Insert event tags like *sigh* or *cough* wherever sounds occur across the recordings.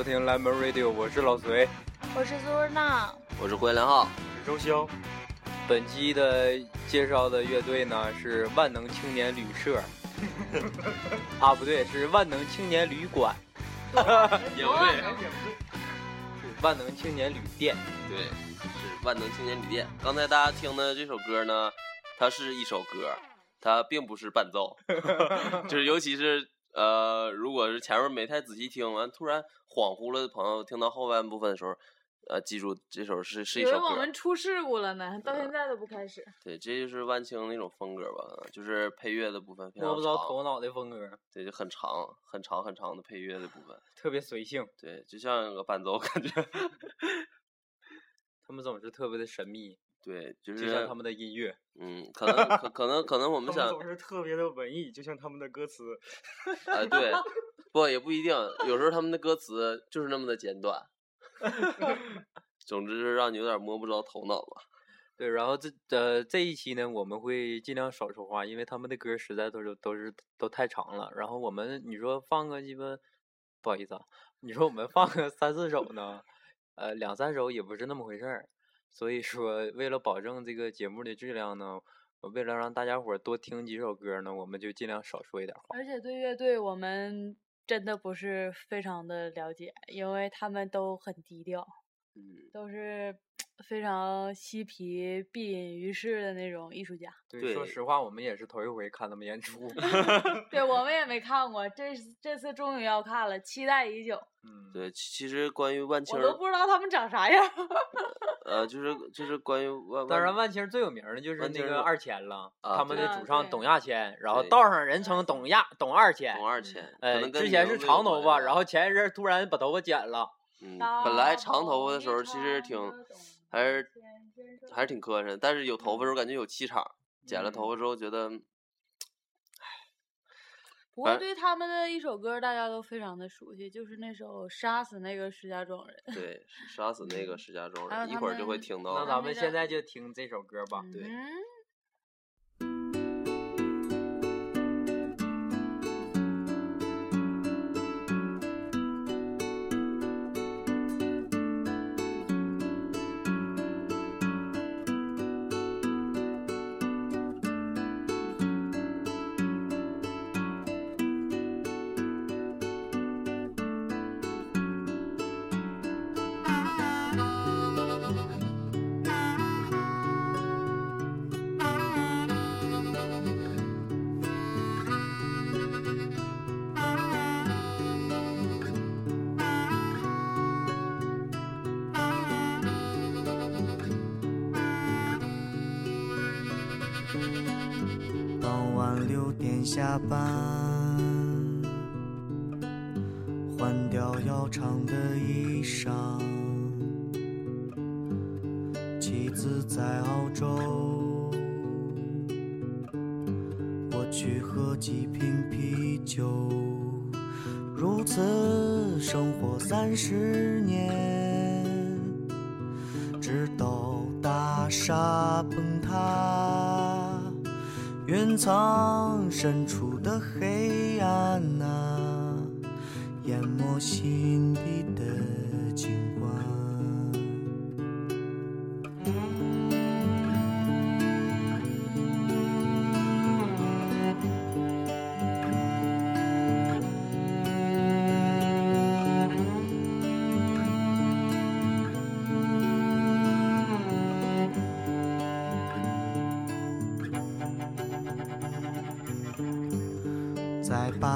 收听 Lemon Radio，我是老隋，我是苏日娜，我是胡连浩，我是周潇。本期的介绍的乐队呢是万能青年旅社，*laughs* 啊不对，是万能青年旅馆，也不对，万能青年旅店，对，是万能青年旅店。刚才大家听的这首歌呢，它是一首歌，它并不是伴奏，*laughs* 就是尤其是呃，如果是前面没太仔细听完，突然恍惚了的朋友，听到后半部分的时候。呃，记住这首是是一首歌。我们出事故了呢，到现在都不开始。对，这就是万青那种风格吧，就是配乐的部分非常摸不着头脑的风格。对，就很长、很长、很长的配乐的部分，*laughs* 特别随性。对，就像个伴奏感觉。*laughs* 他们总是特别的神秘。对，就是就像他们的音乐。嗯，可能可可能可能我 *laughs* 们想。总是特别的文艺，就像他们的歌词。啊，对，不也不一定，有时候他们的歌词就是那么的简短。*laughs* 总之让你有点摸不着头脑吧。*laughs* 对，然后这呃这一期呢，我们会尽量少说话，因为他们的歌实在都是都是都太长了。然后我们你说放个鸡巴，不好意思啊，你说我们放个三四首呢，呃两三首也不是那么回事儿。所以说，为了保证这个节目的质量呢，为了让大家伙多听几首歌呢，我们就尽量少说一点话。而且对乐队我们。真的不是非常的了解，因为他们都很低调，嗯，都是非常嬉皮、闭隐于世的那种艺术家。对，说实话，我们也是头一回看他们演出。*laughs* 对，我们也没看过，这这次终于要看了，期待已久。嗯，对，其实关于万青，我都不知道他们长啥样。呃，就是就是关于 *laughs* 万，当然万青最有名的就是那个二千了，他们的主唱董亚千，然后道上人称董亚董二千，董二千，可呃，能跟之前是长头发，然后前一阵儿突然把头发剪了，嗯，本来长头发的时候其实挺还是还是挺磕碜，但是有头发的时候感觉有气场，剪了头发之后觉得不过对他们的一首歌大家都非常的熟悉，就是那首《杀死那个石家庄人》。对杀死那个石家庄人，一会儿就会听到了。那咱们现在就听这首歌吧。对嗯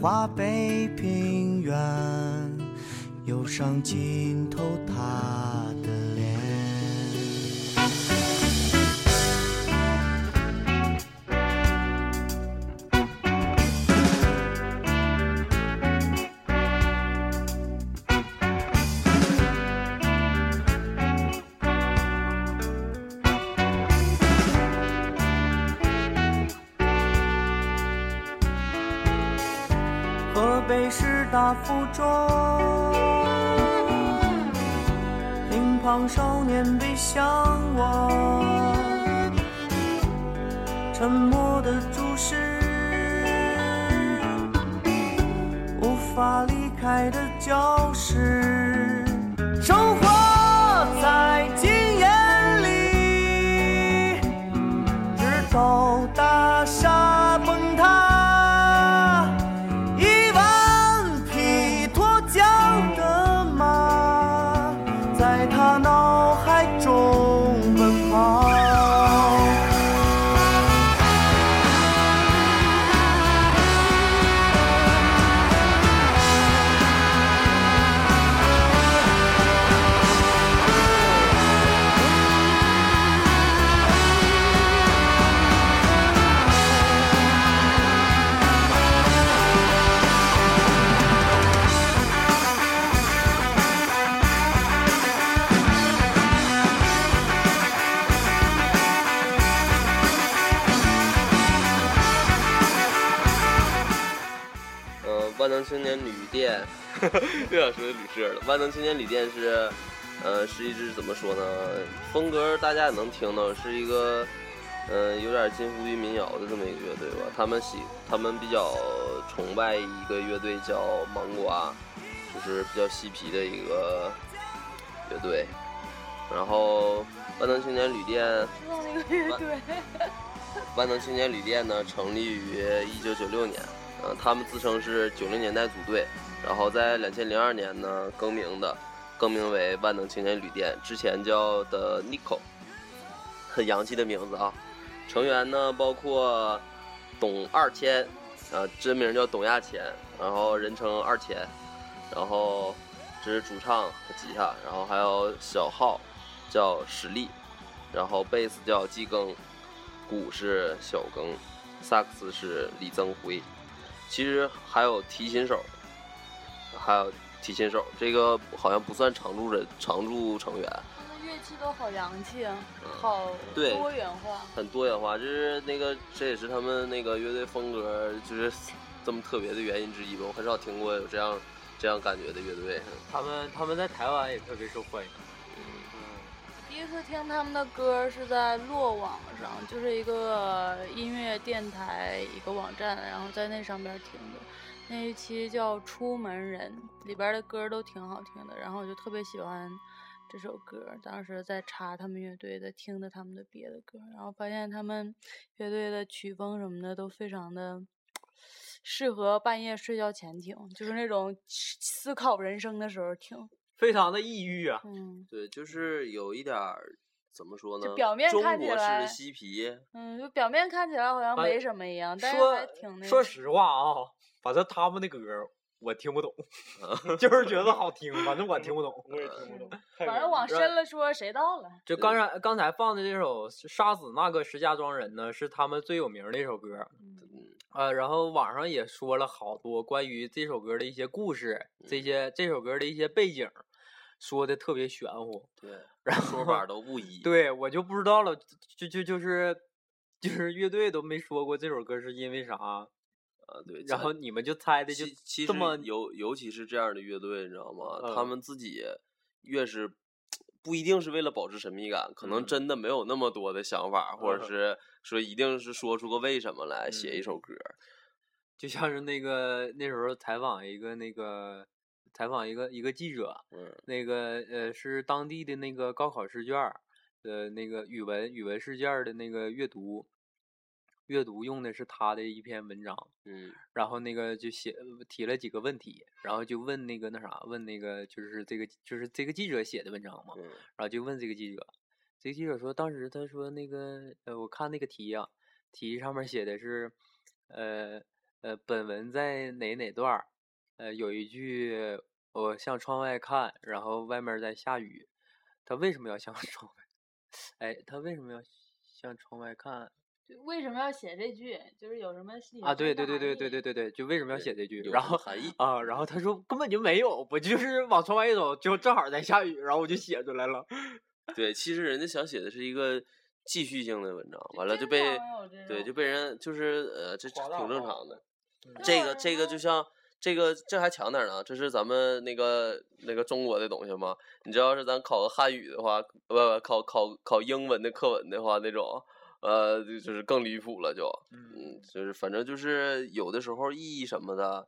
华北平原，忧伤浸透他万能青年旅店是，呃，是一支怎么说呢？风格大家也能听到，是一个，呃，有点近乎于民谣的这么一个乐队吧。他们喜，他们比较崇拜一个乐队叫芒瓜，就是比较嬉皮的一个乐队。然后万能青年旅店，万能青年旅店呢，成立于一九九六年，呃，他们自称是九零年代组队，然后在两千零二年呢更名的，更名为万能青年旅店，之前叫的 Nico，很洋气的名字啊。成员呢包括董二千，啊，真名叫董亚千，然后人称二千，然后这是主唱和吉他，然后还有小号叫史力，然后贝斯叫季庚。鼓是小庚，萨克斯是李增辉，其实还有提琴手，还有提琴手，这个好像不算常驻人常驻成员，他们乐器都好洋气啊，好多元化。很多元化，这是那个这也是他们那个乐队风格就是这么特别的原因之一吧。我很少听过有这样这样感觉的乐队。他们他们在台湾也特别受欢迎。第一次听他们的歌是在落网上，就是一个音乐电台一个网站，然后在那上边听的。那一期叫《出门人》，里边的歌都挺好听的，然后我就特别喜欢这首歌。当时在查他们乐队的，听的他们的别的歌，然后发现他们乐队的曲风什么的都非常的适合半夜睡觉前听，就是那种思考人生的时候听。非常的抑郁啊。嗯。对，就是有一点儿怎么说呢？就表面看起国式的来嬉皮，嗯，就表面看起来好像哎没什么一样，但是还挺那个。说实话啊，反正他们的歌我听不懂，*laughs* 就是觉得好听，反正我听不懂。我也听不懂。反正往深了说，谁到了？就刚才刚才放的这首《杀死那个石家庄人》呢，是他们最有名的一首歌儿。嗯呃，然后网上也说了好多关于这首歌的一些故事，这些这首歌的一些背景，说的特别玄乎。对，然说法都不一。对我就不知道了，就就就是就是乐队都没说过这首歌是因为啥，啊，对。然后你们就猜的就其其实这么尤尤其是这样的乐队，你知道吗？嗯他们自己越是不一定是为了保持神秘感，可能嗯真的没有那么多的想法，或者嗯是说一定是说出个为什么来写一首歌。就像是那个那时候采访一个那个采访一个一个记者，嗯那个呃是当地的那个高考试卷儿，呃那个语文语文试卷的那个阅读，阅读用的是他的一篇文章，嗯然后那个就写提了几个问题，然后就问那个那啥问那个就是这个就是这个记者写的文章嘛，嗯然后就问这个记者，这个记者说，当时他说那个呃，我看那个题啊、题上面写的是，呃呃，本文在哪哪段儿，呃，有一句我向窗外看，然后外面在下雨，他为什么要向 *laughs* 窗外？哎，他为什么要向窗外看就为什么要写这句？就是有什么隐啊？对对对对对对对对，就为什么要写这句？然后含义啊，然后他说根本就没有，我就是往窗外一走，就正好在下雨，然后我就写出来了。*laughs* 对，其实人家想写的是一个继续性的文章，完了就被对就被人就是呃，这挺正常的。嗯这个这个就像这个这还强点儿呢，这是咱们那个那个中国的东西吗？你知道是咱考个汉语的话，不不考考考英文的课文的话，那种呃就是更离谱了就，嗯，就是反正就是有的时候意义什么的。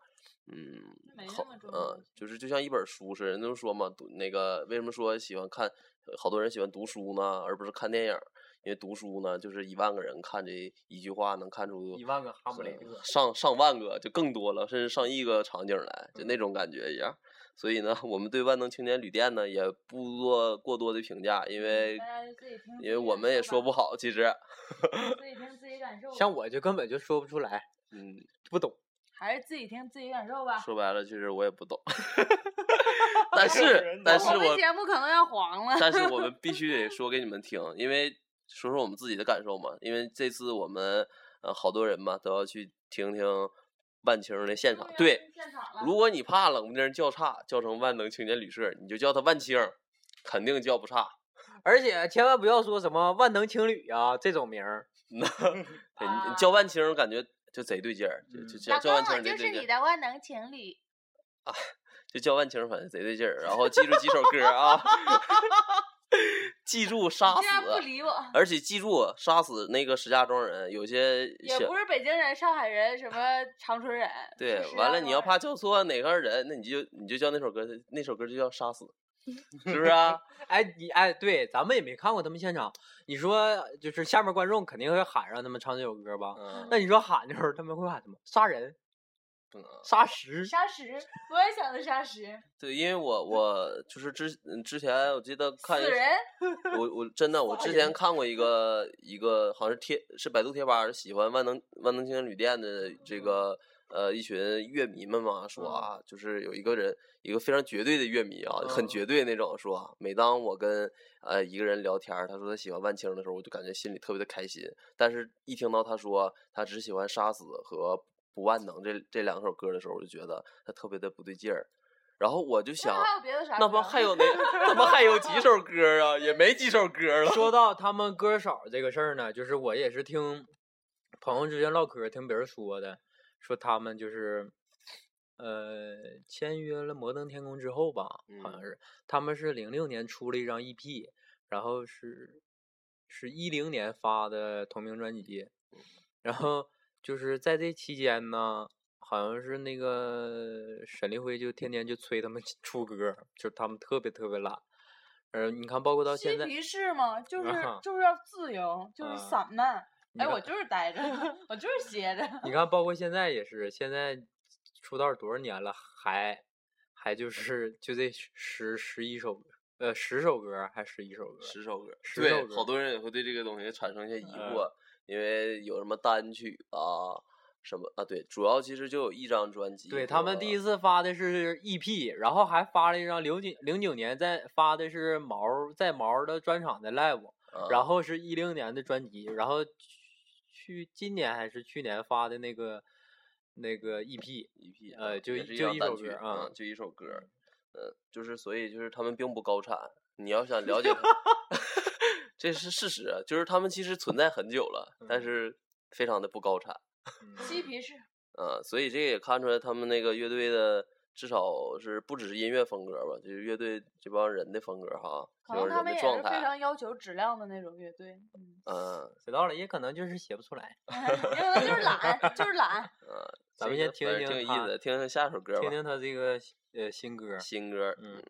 嗯好嗯，就是就像一本书似的，人都说嘛，读那个为什么说喜欢看，呃好多人喜欢读书呢，而不是看电影？因为读书呢，就是一万个人看这一句话，能看出一万个哈姆雷呃特。上上万个就更多了，甚至上亿个场景来，就那种感觉一样。所以呢，*laughs* 我们对万能青年旅店呢也不做过多的评价，因为因为我们也说不，好，其实，自己听自己感 *laughs* 受。像我就根本就说不出来，嗯，不懂。还是自己听自己感受吧。说白了，其实我也不懂，*laughs* 但个是但是我节目可能要黄了。但是我们必须得说给你们听，因为说说我们自己的感受嘛。因为这次我们呃好多人嘛都要去听听万青的现场。对。如果你怕冷不丁叫差，叫成万能青年旅社，你就叫他万青，肯定叫不差。而且千万不要说什么万能情侣啊这种名儿，*laughs* 对你叫万青，感觉就贼对劲儿，就就嗯叫叫万青贼对劲儿，的万能情侣。啊就叫万青，反正贼对劲儿。然后记住几首歌啊，*laughs* *laughs* 记住杀死，理我，而且记住杀死那个石家庄人，有些也不是北京人、上海人、什么长春人。*laughs* 对完了你要怕叫错哪个人，那你就你就叫那首歌，那首歌就叫杀死，*laughs* 是不是啊？哎，你哎，对，咱们也没看过他们现场。你说就是下面观众肯定会喊让他们唱这首歌吧？嗯，那你说喊的时候，他们会喊什么？杀人、不能。杀石？沙石，我也想的沙石，对，因为我我就是之嗯之前我记得看一死人。我我真的 *laughs* 我之前看过一个一个好像是贴是百度贴吧喜欢万能万能青年旅店的这个呃一群乐迷们嘛说啊，就是有一个人一个非常绝对的乐迷啊，很嗯绝对那种说，每当我跟呃一个人聊天，他说他喜欢万青的时候，我就感觉心里特别的开心，但是一听到他说他只喜欢杀死和不万能这这两首歌的时候，我就觉得他特别的不对劲儿。然后我就想？那不还有那他妈还有几首歌啊？也没几首歌了。说 *laughs* 到他们歌少这个事儿呢，就是我也是听朋友之间唠嗑，听别人说的，说他们就是呃签约了摩登天空之后吧，好像嗯是他们是零六年出了一张 EP，然后是是一零年发的同名专辑，然后就是在这期间呢。好像是那个沈立辉就天天就催他们出歌，就他们特别特别懒。呃，你看，包括到现在，嬉皮士嘛，就是啊就是要自由，就是啊散漫。哎，我就是待着，*laughs* 我就是歇着。你看，包括现在也是，现在出道多少年了，还还就是就这十十一首，呃，十首歌还十一首歌，十首歌，对十首，歌好多人也会对这个东西产生一些疑嗯惑，因为有什么单曲啊，什么啊？对，主要其实就有一张专辑。对他们第一次次发的是 EP，然后还发了一张零九零九年在发的是毛在毛的专场的 live，然后是一零年的专辑，然后去去今年还是去年发的那个那个 EP，EP，呃就就一首歌啊嗯，就一首歌，呃，就是所以就是他们并不高产，你要想了解 *laughs* 他，这是事实，啊就是他们其实存在很久了，但嗯是非常的不高产。嬉皮士，呃，所以这个也看出来他们那个乐队的至少是不只是音乐风格吧，就是乐队这帮人的风格哈，可能他们也是的状态，非常要求质量的那种乐队。嗯，嗯知道了，也可能就是写不出来。*laughs* 因为就是懒，就是懒。*laughs* 嗯，咱们先听听挺有意思的，听听下首歌吧，听听他这个呃新歌，新歌，嗯我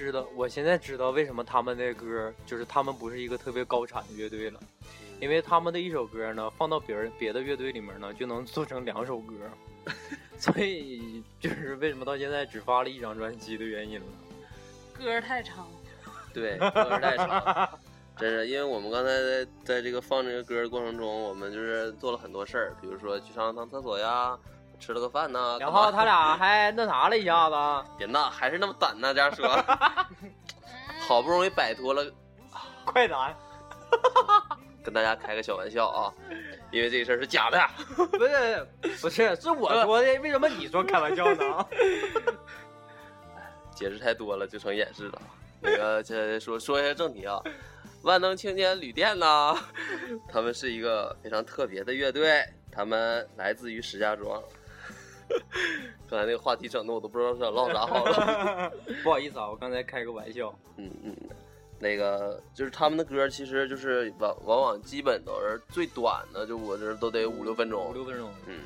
知道，我现在知道为什么他们的歌就是他们不是一个特别高产的乐队了，因为他们的一首歌呢，放到别人别的乐队里面呢，就能做成两首歌，*laughs* 所以就是为什么到现在只发了一张专辑的原因了。歌太长，对，歌太长，真是，因为我们刚才在在这个放这个歌的过程中，我们就是做了很多事儿，比如说去上趟厕所呀，吃了个饭呢，然后他俩还那啥了一下子，*laughs* 别闹，还是那么短呢，这样说，*laughs* 好不容易摆脱了，快男，*laughs* 跟大家开个小玩笑啊，因为这个事儿是假的，不是不是是我说的，为什么你说开玩笑呢？解释太多了，就成掩饰了。那个，这说说一下正题啊，万能青年旅店呢，他们是一个非常特别的乐队，他们来自于石家庄。*laughs* 刚才那个话题整的我都不知道想唠啥好了。*laughs* 不好意思啊，我刚才开个玩笑。嗯嗯，那个就是他们的歌，其实就是往往往基本都是最短的，就我这都得五六分钟。五六分钟。嗯。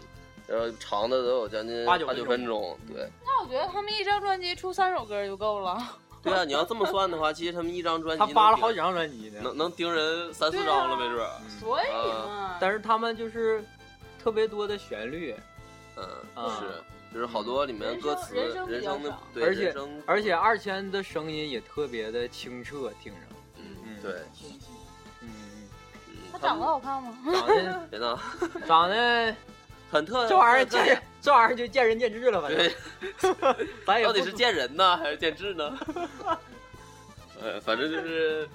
然后长的都有将近八九分钟，对。那我觉得他们一张专辑出三首歌就够了。*laughs* 对啊，你要这么算的话，其实他们一张专辑他发了好几张专辑呢，能能盯人三四张了，没准。所以嘛。但是他们就是特别多的旋律，嗯，是，就是好多里面歌词，人生的，而且而且二千的声音也特别的清澈，听着，嗯，对，嗯嗯。他长得好看吗？*laughs* 长得别闹，长得。*laughs* 很特，这玩意儿见这玩意儿就见仁见智了，反正。到底是见人呢，还是见智呢？*laughs* 呃，反正就是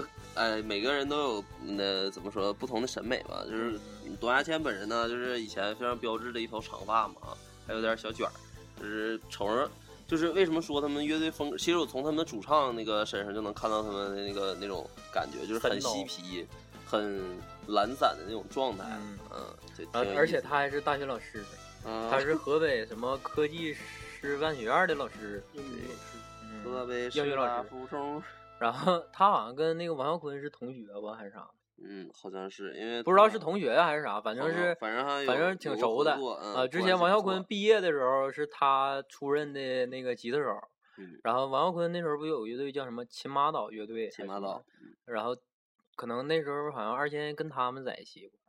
各呃，每个人都有那怎么说不同的审美吧。就是董亚千本人呢，就是以前非常标志的一头长发嘛，还有点小卷儿，就是瞅着，就是为什么说他们乐队风？其实我从他们的主唱那个身上就能看到他们的那个那种感觉，就是很嬉皮，很。懒散的那种状态，嗯，而而且他还是大学老师，他是河北什么科技师范学院的老师，英语老师，河北英语老师。然后他好像跟那个王啸坤是同学吧，还是啥？嗯，好像是因为不知道是同学还是啥，反正是反正反正挺熟的啊。之前王啸坤毕业的时候是他出任的那个吉他手，然后王啸坤那时候不有乐队叫什么秦马岛乐队？秦马岛，然后。可能那时候好像二千跟他们在一起过。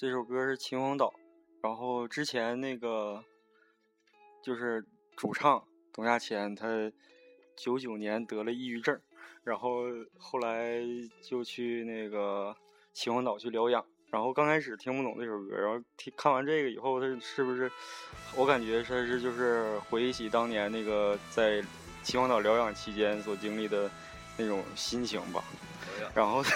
这首歌是秦皇岛，然后之前那个就是主唱董亚千，他九九年得了抑郁症，然后后来就去那个秦皇岛去疗养。然后刚开始听不懂这首歌，然后听看完这个以后，他是不是？我感觉他是就是回忆起当年那个在秦皇岛疗养期间所经历的那种心情吧。然后 *laughs*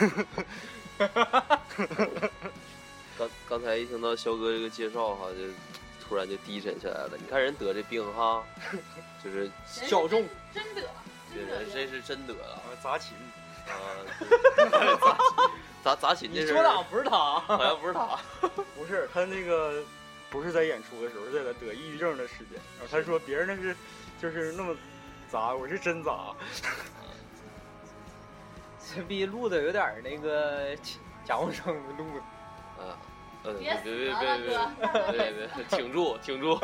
刚刚才一听到肖哥这个介绍哈，就突然就低沉下来了。你看人得这病哈，*laughs* 就是小众，真得，这人这是真得了 *laughs* 砸琴，啊！对砸砸琴这事儿你说的不是他，好像不是他，不是 *laughs* 他那个不是在演出的时候，是在他得抑郁症的时间。然后他说别人那是就是那么砸，我是真砸。这逼录的有点那个假声声录的。啊，嗯，别别别别别别别别，挺住挺住，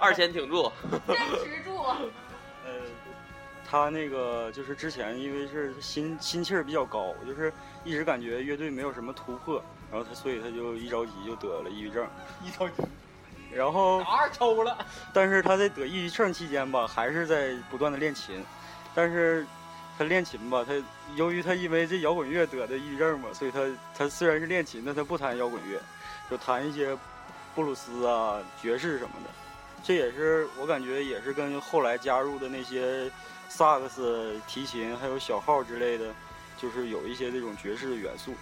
二千挺住，坚持住。*laughs* 呃，他那个就是之前因为是心心气儿比较高，就是一直感觉乐队没有什么突破，然后他所以他就一着急就得了抑郁症。*laughs* 一着急，然后哪儿抽了？但是他在得抑郁症期间吧，还是在不断的练琴。但是他练琴吧，他由于他因为这摇滚乐得的抑郁症嘛，所以他他虽然是练琴，但他不弹摇滚乐，就弹一些布鲁斯啊、爵士什么的。这也是我感觉也是跟后来加入的那些萨克斯、提琴还有小号之类的，就是有一些这种爵士的元素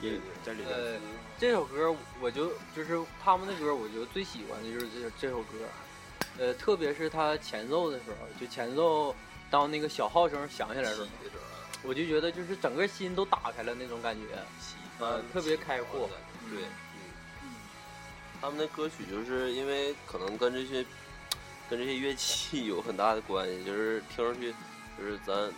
也在里边。呃，这首歌我就就是他们的歌，我就最喜欢的就是这这首歌，呃，特别是他前奏的时候，就前奏当那个小号声响起来的时候，我就觉得就是整个心都打开了那种感觉，呃，特别开阔。对，嗯，他们的歌曲就是因为可能跟这些跟这些乐器 *laughs* 有很大的关系，就是听上去就是咱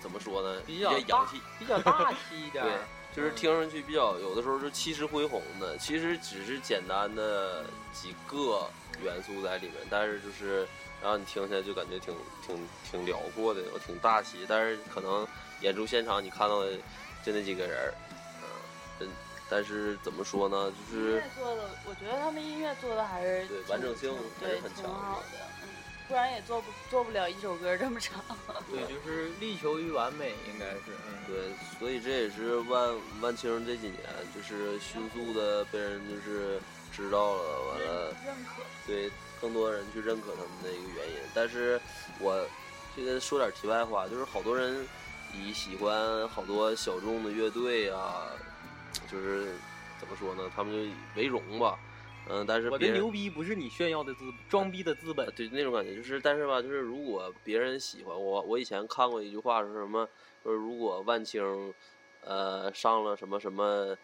怎么说呢，比较较洋气，比较大气一 *laughs* 点对。，就是听上去比较有的时候是气势恢宏的，其实只是简单的几个元素在里面，但是就是让你听起来就感觉挺挺挺辽阔的，挺大气，但是可能演出现场你看到的就那几个人儿，嗯、真但是怎么说呢，就是音乐做的，我觉得他们音乐做的还是对完整性挺还是很强的好的，嗯，不然也做不做不了一首歌这么长。*laughs* 对，就是力求于完美，应该是。嗯，对，所以这也是万万青这几年就是迅速的被人就是知道了，完了。认可。对更多人去认可他们的一个原因。但是我这个说点题外话，就是好多人以喜欢好多小众的乐队啊，就是怎么说呢，他们就以为荣吧。嗯，但是我的别牛逼不是你炫耀的资，装逼的资本。对那种感觉，就是但是吧，就是如果别人喜欢我，我以前看过一句话是什么？说如果万青，呃，上了什么什么，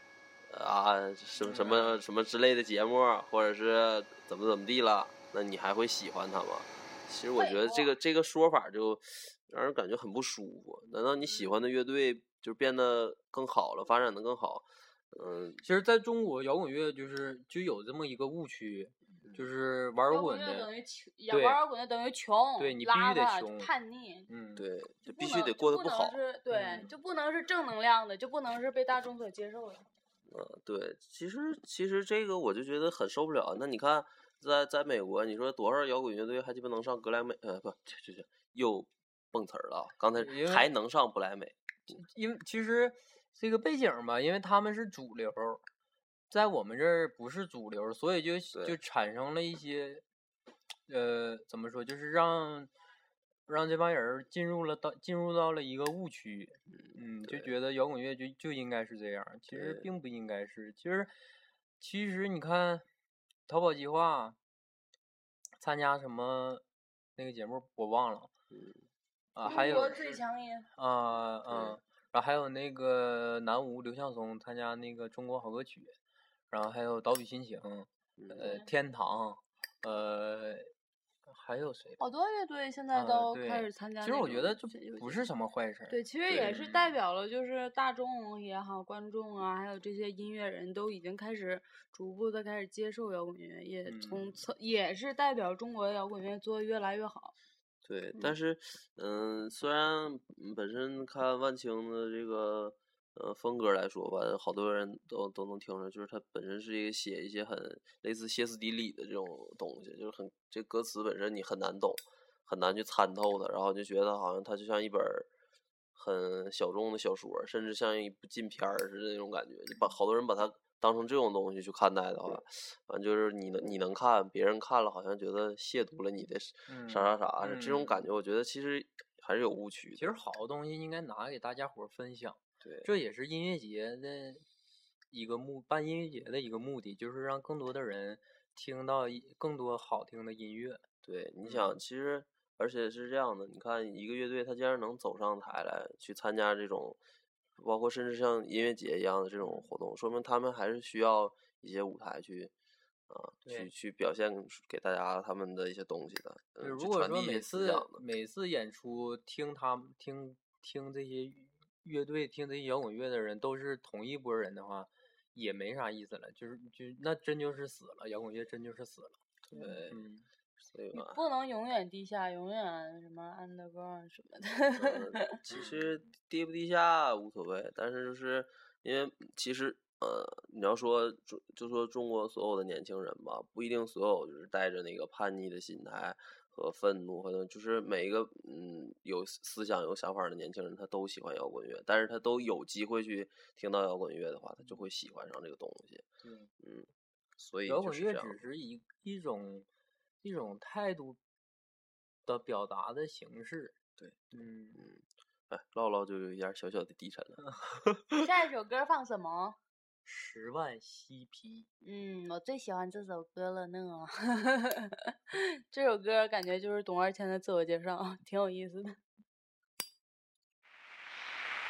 啊什么什么什么之类的节目，或者是怎么怎么地了，那你还会喜欢他吗？其实我觉得这个这个说法就让人感觉很不舒服。难道你喜欢的乐队就变得更好了，发展的更好？嗯，其实在中国摇滚乐就是就有这么一个误区，就是玩摇摇滚的等，于穷，对玩摇滚的等于穷，对你必须得穷叛逆，嗯，对，就必须得过得不能好。是对，嗯就不能是正能量的，就不能是被大众所接受的。嗯，对，其实其实这个我就觉得很受不了。那你看，在在美国，你说多少摇滚乐队还鸡巴能上格莱美？呃，不，这这这又蹦词儿了啊！刚才还能上不莱美，因为其实这个背景吧，因为他们是主流儿，在我们这儿不是主流，所以就就产生了一些，呃，怎么说，就是让让这帮人儿进入了到进入到了一个误区，嗯，就觉得摇滚乐就就应该是这样，其实并不应该是。其实其实你看，淘宝计划参加什么那个节目我忘了，啊，还有中国最强音，啊嗯，然后还有那个南无刘向松参加那个中国好歌曲，然后还有岛屿心情，呃，天堂，呃，还有谁？好多乐队现在啊都开始参加那其。实我觉得这不是什么坏事儿。对，其实也是代表了，就是大众也好，观众啊，还有这些音乐人都已经开始逐步的开始接受摇滚乐，也从嗯侧也是代表中国摇滚乐做得越来越好。对，但是，嗯，虽然嗯本身看万青的这个呃风格来说吧，好多人都都能听出来，就是他本身是一个写一些很类似歇斯底里的这种东西，就是很这歌词本身你很难懂，很难去参透它，然后就觉得好像它就像一本很小众的小说，甚至像一部禁片儿似的那种感觉，就把好多人把它当成这种东西去看待的话，反正就是你能你能看，别人看了好像觉得亵渎了你的嗯啥啥啥，这种感嗯觉，我觉得其实还是有误区。其实好的东西应该拿给大家伙分享，对这也是音乐节的一个目，办音乐节的一个目的，就是让更多的人听到更多好听的音乐。对，你嗯想，其实而且是这样的，你看一个乐队，他既然能走上台来去参加这种，包括甚至像音乐节一样的这种活动，说明他们还是需要一些舞台去。啊，去去表现给大家他们的一些东西的，如果说每次。每次演出听他们听听这些乐队听这些摇滚乐的人都是同一波人的话，也没啥意思了，就是就那真就是死了，摇滚乐真就是死了。对，嗯，所以吧，不能永远地下，永远什么 underground 什么的。嗯，其实低不低下无所谓，但是就是因为其实呃，你要说就就说中国所有的年轻人吧，不一定所有就是带着那个叛逆的心态和愤怒，可能就是每一个嗯有思思想有想法的年轻人，他都喜欢摇滚乐，但是他都有机会去听到摇滚乐的话，他就会喜欢上这个东西。对嗯，所以摇滚乐只是一一种一种态度的表达的形式。对，嗯，哎，唠唠就有一点小小的低沉了。*laughs* 下一首歌放什么？十万嬉皮。嗯，我最喜欢这首歌了呢。*laughs* 这首歌感觉就是董二千的自我介绍，*laughs* 挺有意思的。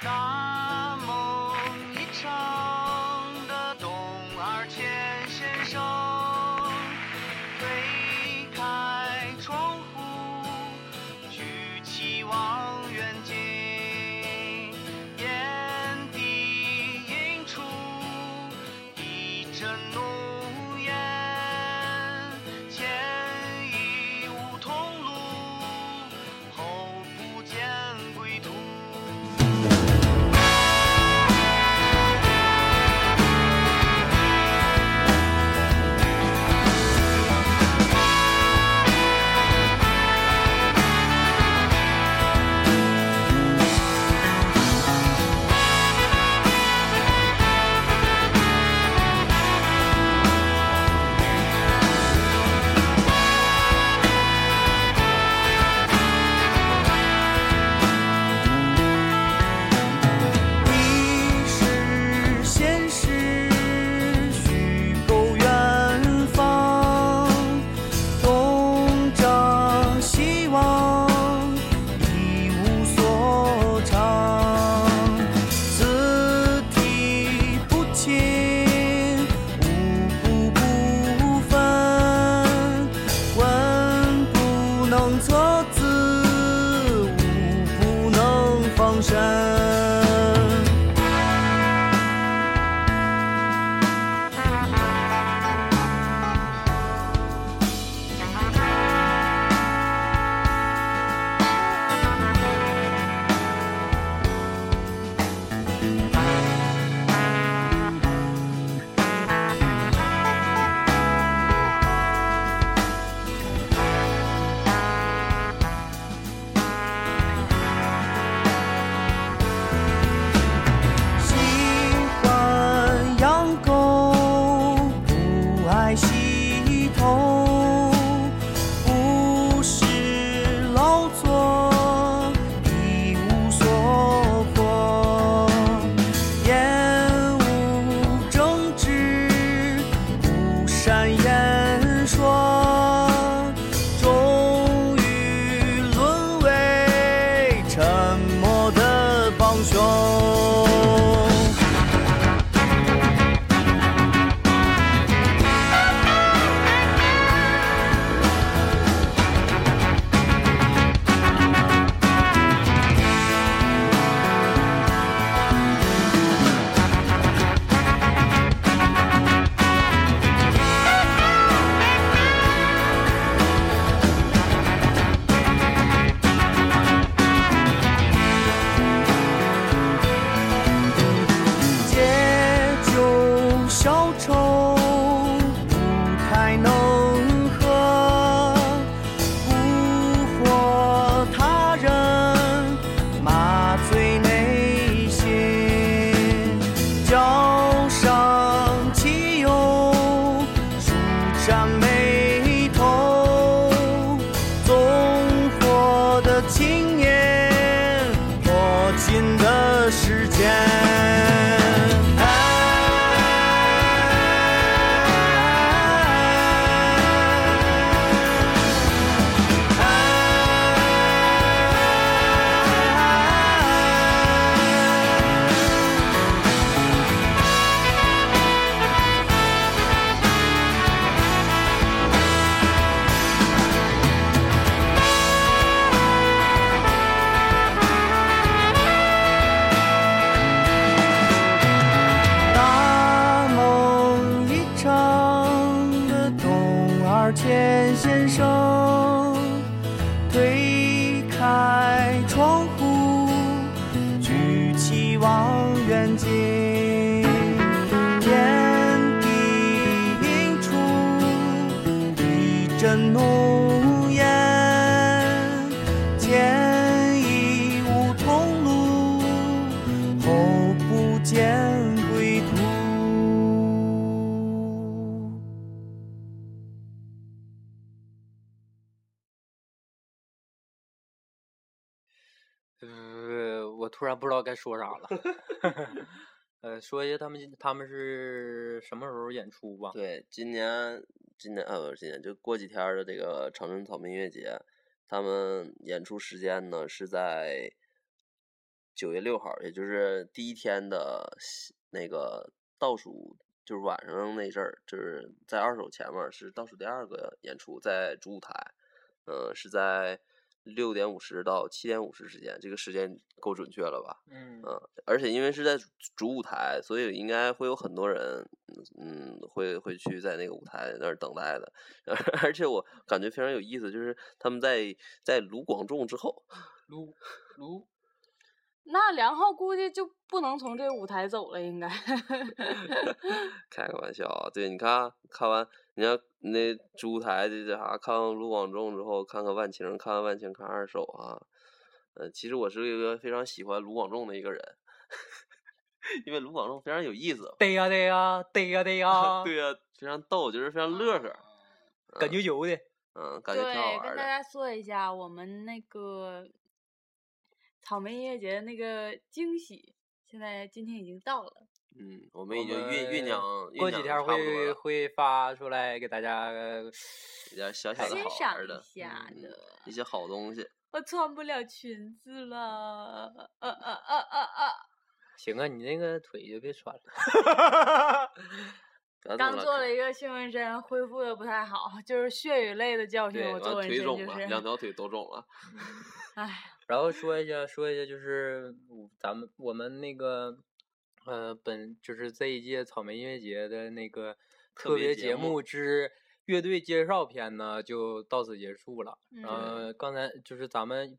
大梦一场突然不知道该说啥了。*laughs* 呃，说一下他们他们是什么时候演出吧？对，今年今年呃不是今年，就过几天的这个长春草莓音乐节，他们演出时间呢是在九月六号，也就是第一天的那个倒数，就是晚上那阵儿，就是在二手前面是倒数第二个演出，在主舞台，呃，是在六点五十到七点五十之间，这个时间够准确了吧？嗯嗯，而且因为是在主主舞台，所以应该会有很多人，嗯，会会去在那个舞台那儿等待的。*laughs* 而且我感觉非常有意思，就是他们在在卢广仲之后，卢卢 *laughs* 那梁浩估计就不能从这个舞台走了，应该。*laughs* 开个玩笑啊，对，你看看完你看那主舞台的这啥，看完卢广仲之后，看看万青，看完万青看二手啊。呃，其实我是一个非常喜欢卢广仲的一个人，*laughs* 因为卢广仲非常有意思。对呀对呀对呀对呀，*laughs* 对呀、非常逗，就是非常乐呵。感觉有的。嗯，感觉挺好对，玩的。跟大家说一下，我们那个草莓音乐节的那个惊喜，现在今天已经到了。嗯，我们已经酝酝酿，过几天会会发出来给大家。呃一点小小的好玩的一下嗯一些好东西。我穿不了裙子了，啊啊啊啊啊，行啊，你那个腿就别穿了。*laughs* 刚做了一个性纹身，恢复的不太好，就是血与泪的教训。我做完纹身就腿肿了，两，条腿都肿了。唉，*laughs* 然后说一下，说一下，就是我咱们我们那个呃，本就是这一届草莓音乐节的那个特特别节目目之乐队介绍篇呢，就到此结束了。嗯呃，刚才就是咱们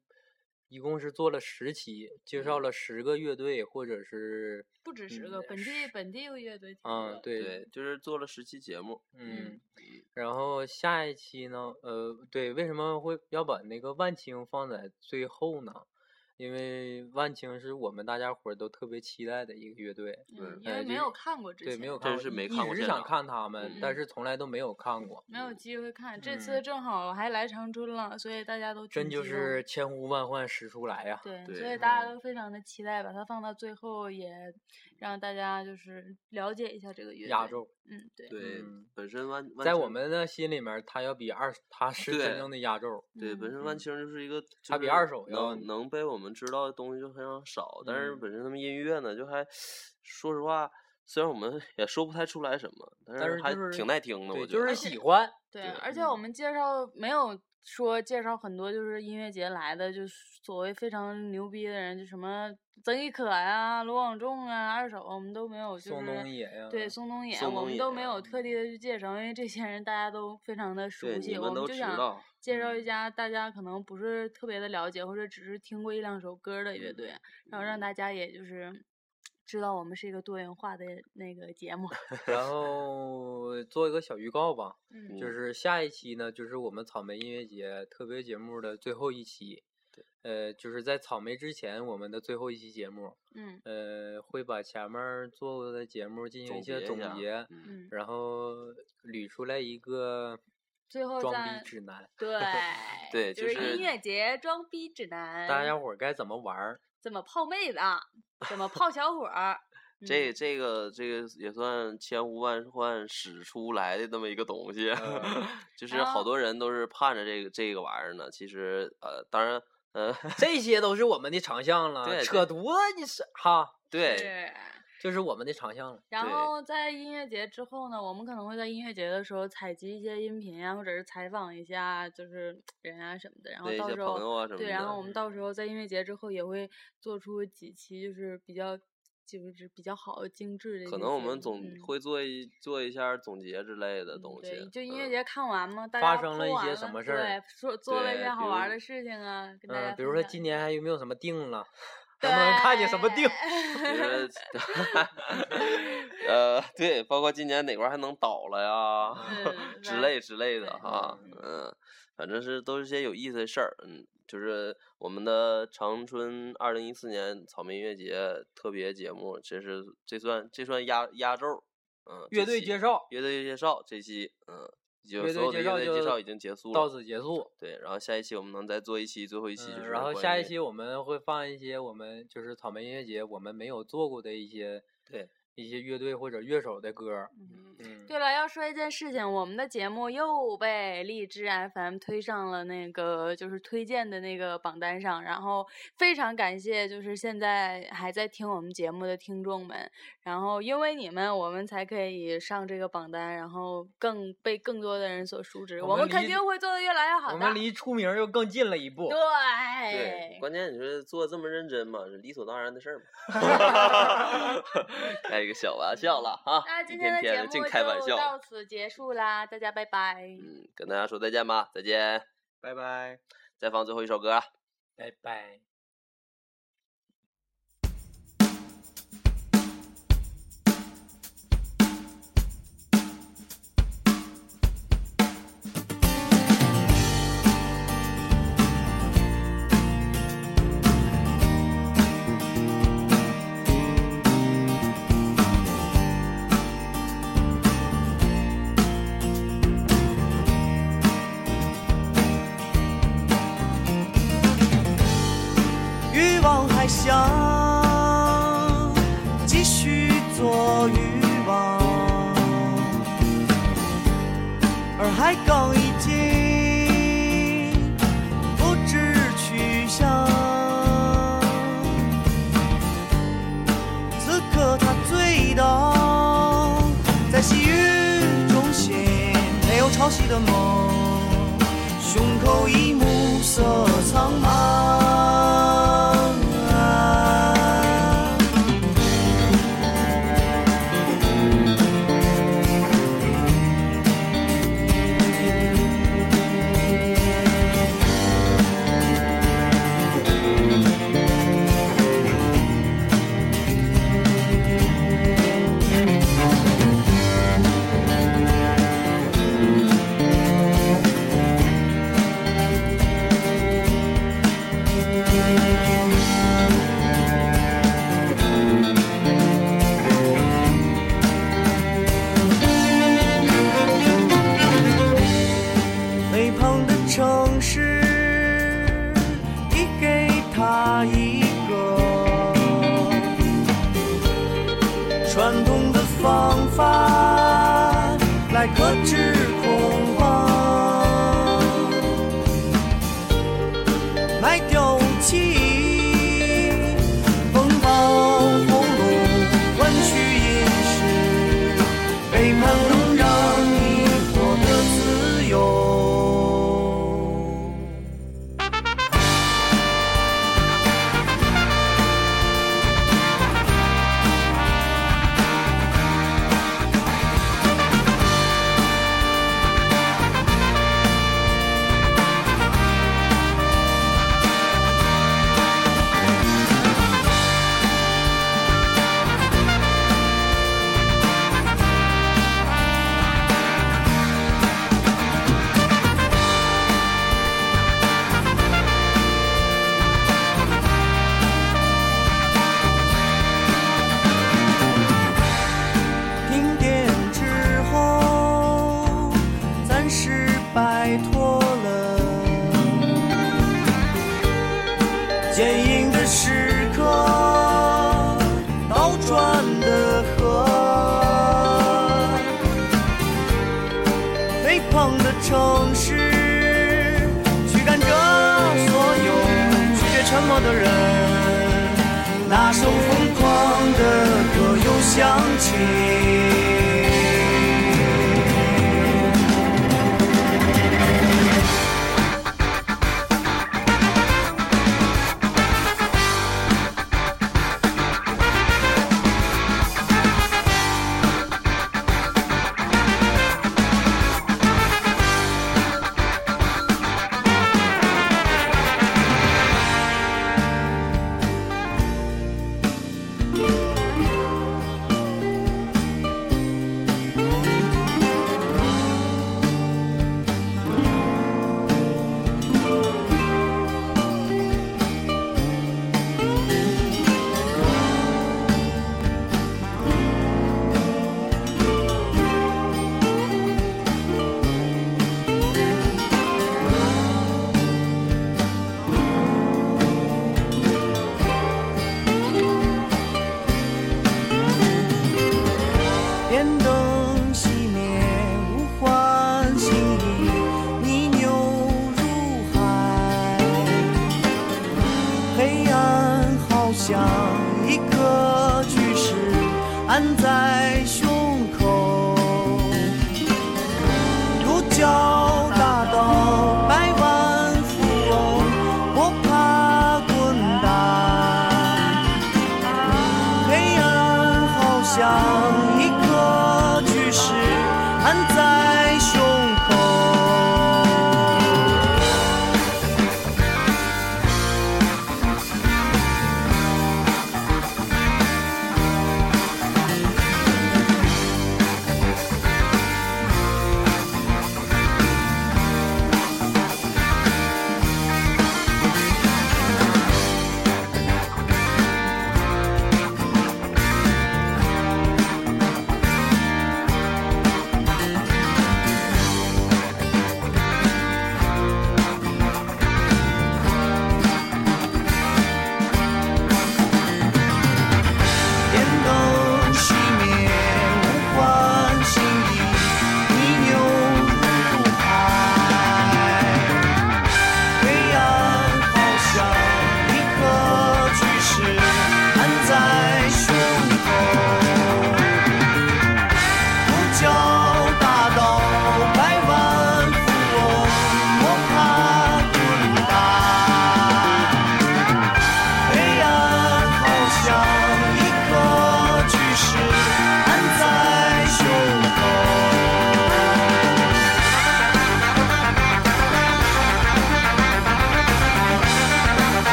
一共是做了十期，介绍了十个乐队，或者是不止十个，嗯本地本地乐队挺嗯，对对，就是做了十期节目。嗯，然后下一期呢，呃，对，为什么会要把那个万青放在最后呢？因为万青是我们大家伙儿都特别期待的一个乐队，嗯，因为没有看过之对，没有看过，真是没一直想看他们，但嗯是从来都没有看过，没有机会看。这嗯次正好还来长春了，所以大家都真就是千呼万唤始出来呀。对，对所以大家都非常的期待，把它放到最后也让大家就是了解一下这个乐队。压轴。嗯，对。对嗯，本身万万在我们的心里面儿，他要比二，他是真正的压轴。对，本身万嗯青就是一个，它比二手要能能被我们知道的东西就非常少，但是嗯本身他们音乐呢，就还说实话，虽然我们也说不太出来什么，但但是还挺耐听的，对，我觉得就是喜欢。对而且我们介绍没有说介绍很多就是音乐节来的，就是所谓非常牛逼的人，就什么曾轶可呀、罗广仲啊、二手，我们都没有，就是宋冬野呀对宋冬野，我们都没有特地的去介绍，因为这些人大家都非常的熟悉，们我们就想介绍一家大家可能不是特别的了解，或者只是听过一两首歌的乐队，然后让大家也就是。知道我们是一个多元化的那个节目，*laughs* 然后做一个小预告吧，嗯。就是下一期呢，就是我们草莓音乐节特别节目的最后一期。呃，就是在草莓之前，我们的最后一期节目，嗯。呃，会把前面做过的节目进行一些结总结，嗯，然后捋出来一个最后装逼指南，对对就就是音乐节装逼指南，大家伙儿该怎么玩儿。怎么泡妹子，怎么泡小伙儿，这嗯这个这个也算千呼万唤始出来的那么一个东西，*laughs* 嗯就是好多人都是盼着这个这个玩意儿呢。其实呃，当然呃，这些都是我们的长项了，*laughs* 对扯犊子你是哈，对是。就是我们的长项了。然后在音乐节之后呢，我们可能会在音乐节的时候采集一些音频呀，或者是采访一下就是 *smacks lips* 人啊什么的，然后到时候对，然后我们到时候在音乐节之后也会做出几期就是比较就是比较好精致的。可能我们总嗯会做一做一下总结之类的东西。对，就音乐嗯节看完嘛，大发生了一些什么事儿对，说做了一些好玩的事情啊，跟大家嗯，比如说今年还有没有什么定了，能不能看见什么定？*laughs* *laughs* *laughs* 呃，对，包括今年哪块儿还能倒了呀，嗯之类之类的哈，嗯嗯，反正是都是些有意思的事儿，嗯，就是我们的长春二零一四年草莓音乐节特别节目，这是这算这算压压轴，嗯，乐队介绍乐队介绍这期，嗯，就所有的乐介绍就队介绍已经结束了到，此结束。对，然后下一期我们能再做一期，最后一期就嗯，是然后下一期我们会放一些我们就是草莓音乐节我们没有做过的一些对一些乐队或者乐手的歌儿。嗯嗯，对了，要说一件事情，我们的节目又被荔枝 FM 推上了那个就是推荐的那个榜单上，然后非常感谢就是现在还在听我们节目的听众们，然后因为你们，我们才可以上这个榜单，然后更被更多的人所熟知，我们肯定会做的越来越好的。我们离出名又更近了一步。对对，关键你说做这么认真嘛，是理所当然的事儿嘛。*laughs* *laughs* *laughs* 开一个小玩笑了哈！那一天今天的节目天的净开玩就笑。到此结束啦，大家拜拜。嗯，跟大家说再见吧，再见。拜拜。再放最后一首歌啊。拜拜。传统的方法来克制